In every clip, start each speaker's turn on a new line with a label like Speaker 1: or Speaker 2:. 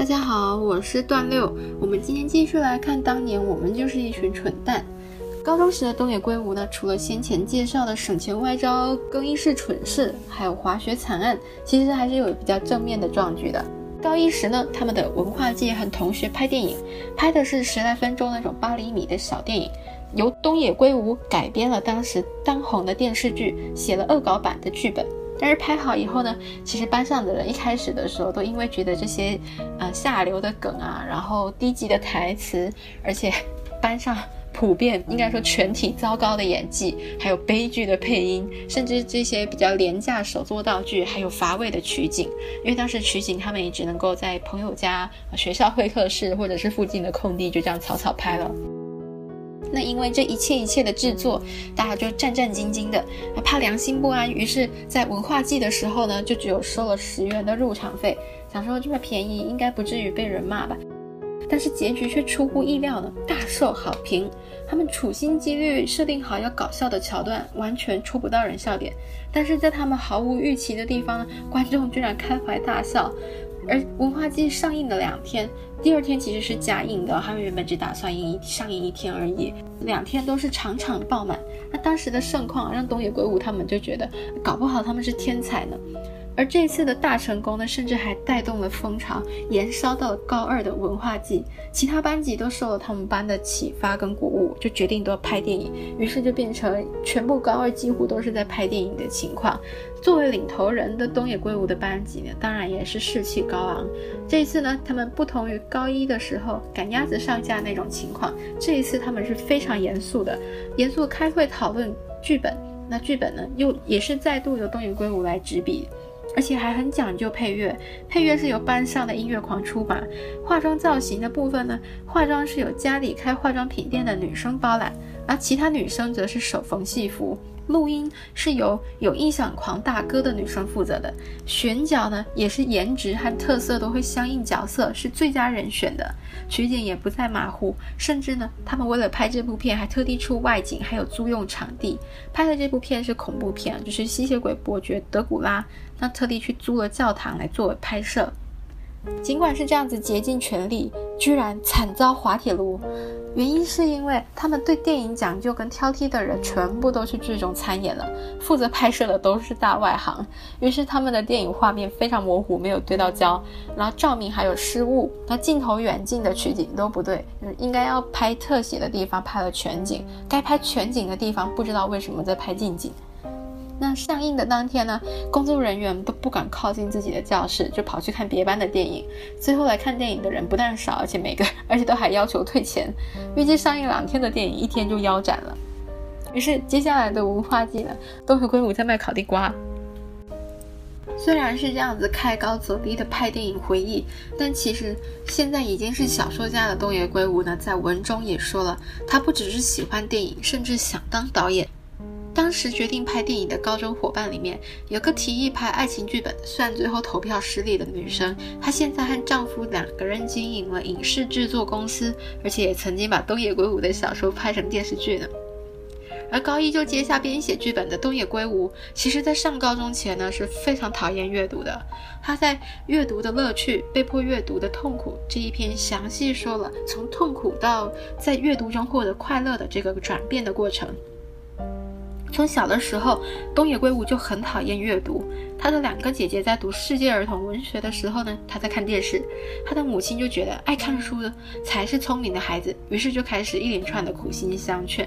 Speaker 1: 大家好，我是段六。我们今天继续来看当年我们就是一群蠢蛋。高中时的东野圭吾呢，除了先前介绍的省钱外招、更衣室蠢事，还有滑雪惨案，其实还是有比较正面的壮举的。高一时呢，他们的文化界和同学拍电影，拍的是十来分钟那种八厘米的小电影，由东野圭吾改编了当时当红的电视剧，写了恶搞版的剧本。但是拍好以后呢，其实班上的人一开始的时候都因为觉得这些，呃下流的梗啊，然后低级的台词，而且班上普遍应该说全体糟糕的演技，还有悲剧的配音，甚至这些比较廉价手作道具，还有乏味的取景，因为当时取景他们也只能够在朋友家、学校会客室或者是附近的空地就这样草草拍了。那因为这一切一切的制作，大家就战战兢兢的，怕良心不安，于是，在文化季的时候呢，就只有收了十元的入场费，想说这么便宜，应该不至于被人骂吧。但是结局却出乎意料的，大受好评。他们处心积虑设定好要搞笑的桥段，完全戳不到人笑点，但是在他们毫无预期的地方呢，观众居然开怀大笑。而文化季上映的两天，第二天其实是加映的，他们原本只打算映一上映一天而已，两天都是场场爆满。那当时的盛况让东野圭吾他们就觉得，搞不好他们是天才呢。而这次的大成功呢，甚至还带动了风潮，延烧到了高二的文化季，其他班级都受了他们班的启发跟鼓舞，就决定都要拍电影，于是就变成全部高二几乎都是在拍电影的情况。作为领头人的东野圭吾的班级呢，当然也是士气高昂。这一次呢，他们不同于高一的时候赶鸭子上架那种情况，这一次他们是非常严肃的，严肃开会讨论剧本。那剧本呢，又也是再度由东野圭吾来执笔。而且还很讲究配乐，配乐是由班上的音乐狂出马。化妆造型的部分呢，化妆是由家里开化妆品店的女生包揽，而其他女生则是手缝戏服。录音是由有音响狂大哥的女生负责的，选角呢也是颜值和特色都会相应角色是最佳人选的，取景也不再马虎，甚至呢他们为了拍这部片还特地出外景，还有租用场地拍的这部片是恐怖片，就是吸血鬼伯爵德古拉，那特地去租了教堂来作为拍摄。尽管是这样子竭尽全力，居然惨遭滑铁卢。原因是因为他们对电影讲究跟挑剔的人全部都去剧中参演了，负责拍摄的都是大外行，于是他们的电影画面非常模糊，没有对到焦，然后照明还有失误，那镜头远近的取景都不对，应该要拍特写的地方拍了全景，该拍全景的地方不知道为什么在拍近景。那上映的当天呢，工作人员都不敢靠近自己的教室，就跑去看别班的电影。最后来看电影的人不但少，而且每个而且都还要求退钱。预计上映两天的电影，一天就腰斩了。于是接下来的文化季呢，都和圭吾在卖烤地瓜。虽然是这样子开高走低的拍电影回忆，但其实现在已经是小说家的东野圭吾呢，在文中也说了，他不只是喜欢电影，甚至想当导演。当时决定拍电影的高中伙伴里面，有个提议拍爱情剧本，虽然最后投票失利的女生，她现在和丈夫两个人经营了影视制作公司，而且也曾经把东野圭吾的小说拍成电视剧呢。而高一就接下编写剧本的东野圭吾，其实在上高中前呢是非常讨厌阅读的。他在《阅读的乐趣：被迫阅读的痛苦》这一篇详细说了从痛苦到在阅读中获得快乐的这个转变的过程。从小的时候，东野圭吾就很讨厌阅读。他的两个姐姐在读世界儿童文学的时候呢，他在看电视。他的母亲就觉得爱看书的才是聪明的孩子，于是就开始一连串的苦心相劝。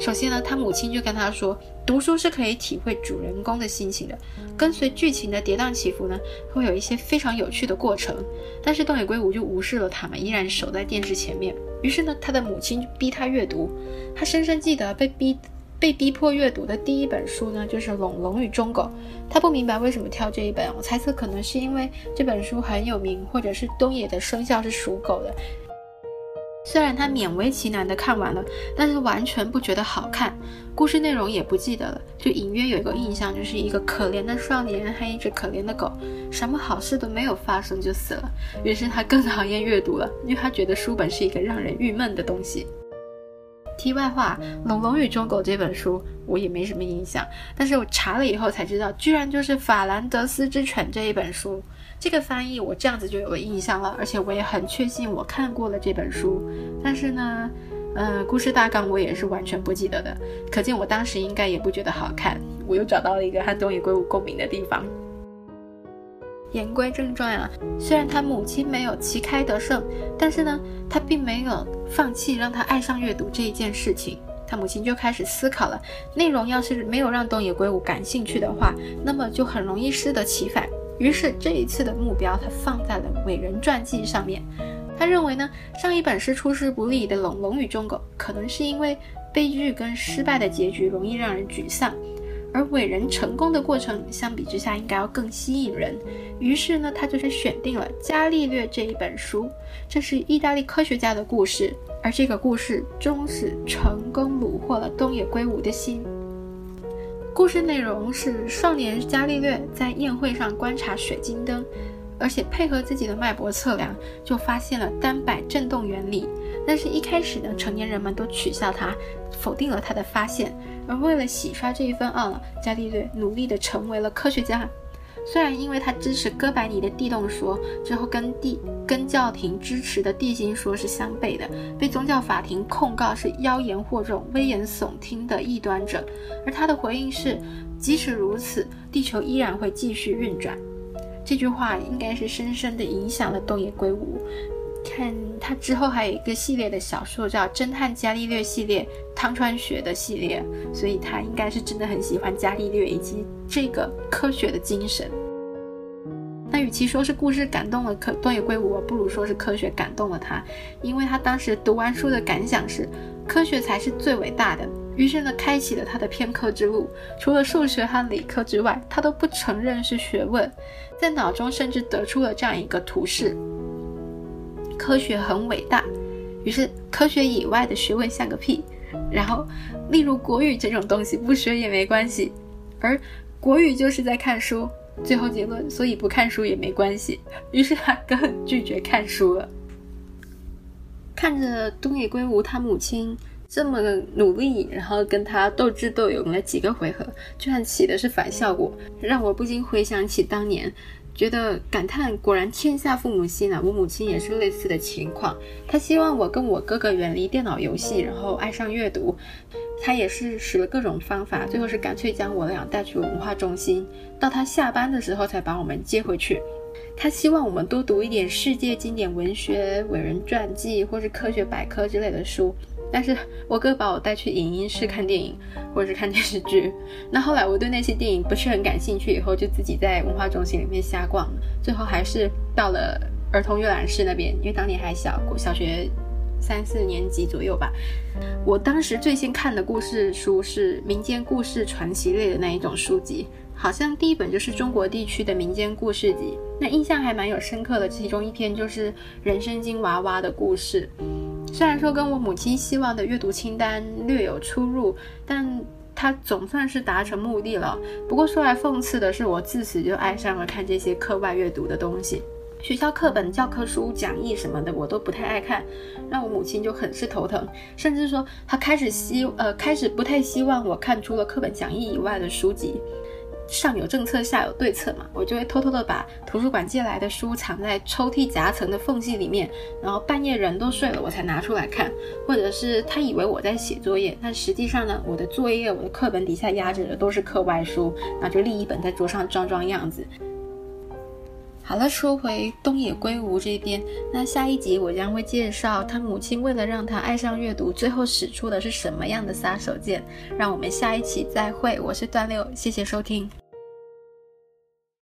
Speaker 1: 首先呢，他母亲就跟他说，读书是可以体会主人公的心情的，跟随剧情的跌宕起伏呢，会有一些非常有趣的过程。但是东野圭吾就无视了他们，依然守在电视前面。于是呢，他的母亲就逼他阅读。他深深记得被逼。被逼迫阅读的第一本书呢，就是《龙龙与中狗》。他不明白为什么挑这一本，我猜测可能是因为这本书很有名，或者是东野的生肖是属狗的。虽然他勉为其难的看完了，但是完全不觉得好看，故事内容也不记得了，就隐约有一个印象，就是一个可怜的少年和一只可怜的狗，什么好事都没有发生就死了。于是他更讨厌阅读了，因为他觉得书本是一个让人郁闷的东西。题外话，《龙龙与忠狗》这本书我也没什么印象，但是我查了以后才知道，居然就是《法兰德斯之犬》这一本书。这个翻译我这样子就有了印象了，而且我也很确信我看过了这本书。但是呢，呃，故事大纲我也是完全不记得的，可见我当时应该也不觉得好看。我又找到了一个和东野圭吾共鸣的地方。言归正传啊，虽然他母亲没有旗开得胜，但是呢，他并没有放弃让他爱上阅读这一件事情。他母亲就开始思考了，内容要是没有让东野圭吾感兴趣的话，那么就很容易适得其反。于是这一次的目标，他放在了伟人传记上面。他认为呢，上一本是出师不利的《龙龙与忠狗》，可能是因为悲剧跟失败的结局容易让人沮丧。而伟人成功的过程相比之下应该要更吸引人，于是呢，他就是选定了《伽利略》这一本书，这是意大利科学家的故事，而这个故事终是成功虏获了东野圭吾的心。故事内容是少年伽利略在宴会上观察水晶灯，而且配合自己的脉搏测量，就发现了单摆振动原理。但是，一开始呢，成年人们都取笑他，否定了他的发现。而为了洗刷这一份懊恼，伽利略努力地成为了科学家。虽然因为他支持哥白尼的地动说，之后跟地跟教廷支持的地心说是相悖的，被宗教法庭控告是妖言惑众、危言耸听的异端者。而他的回应是，即使如此，地球依然会继续运转。这句话应该是深深地影响了东野圭吾。看他之后还有一个系列的小说叫《侦探伽利略系列》，汤川学的系列，所以他应该是真的很喜欢伽利略以及这个科学的精神。那与其说是故事感动了可东野圭吾，不如说是科学感动了他，因为他当时读完书的感想是科学才是最伟大的，于是呢开启了他的偏科之路。除了数学和理科之外，他都不承认是学问，在脑中甚至得出了这样一个图示。科学很伟大，于是科学以外的学问像个屁。然后，例如国语这种东西不学也没关系，而国语就是在看书。最后结论，所以不看书也没关系。于是他根本拒绝看书了。看着东野圭吾他母亲这么努力，然后跟他斗智斗勇了几个回合，居然起的是反效果，让我不禁回想起当年。觉得感叹，果然天下父母心啊！我母亲也是类似的情况，她希望我跟我哥哥远离电脑游戏，然后爱上阅读。她也是使了各种方法，最后是干脆将我俩带去文化中心，到她下班的时候才把我们接回去。她希望我们多读一点世界经典文学、伟人传记或是科学百科之类的书。但是我哥把我带去影音室看电影，或者是看电视剧。那后来我对那些电影不是很感兴趣，以后就自己在文化中心里面瞎逛。最后还是到了儿童阅览室那边，因为当年还小，小学三四年级左右吧。我当时最先看的故事书是民间故事传奇类的那一种书籍，好像第一本就是中国地区的民间故事集。那印象还蛮有深刻的，其中一篇就是人参精娃娃的故事。虽然说跟我母亲希望的阅读清单略有出入，但它总算是达成目的了。不过说来讽刺的是，我自此就爱上了看这些课外阅读的东西。学校课本、教科书、讲义什么的，我都不太爱看，让我母亲就很是头疼。甚至说，她开始希呃开始不太希望我看除了课本、讲义以外的书籍。上有政策，下有对策嘛，我就会偷偷的把图书馆借来的书藏在抽屉夹层的缝隙里面，然后半夜人都睡了，我才拿出来看。或者是他以为我在写作业，但实际上呢，我的作业、我的课本底下压着的都是课外书，那就立一本在桌上装装样子。好了，说回东野圭吾这边，那下一集我将会介绍他母亲为了让他爱上阅读，最后使出的是什么样的杀手锏。让我们下一期再会，我是段六，谢谢收听。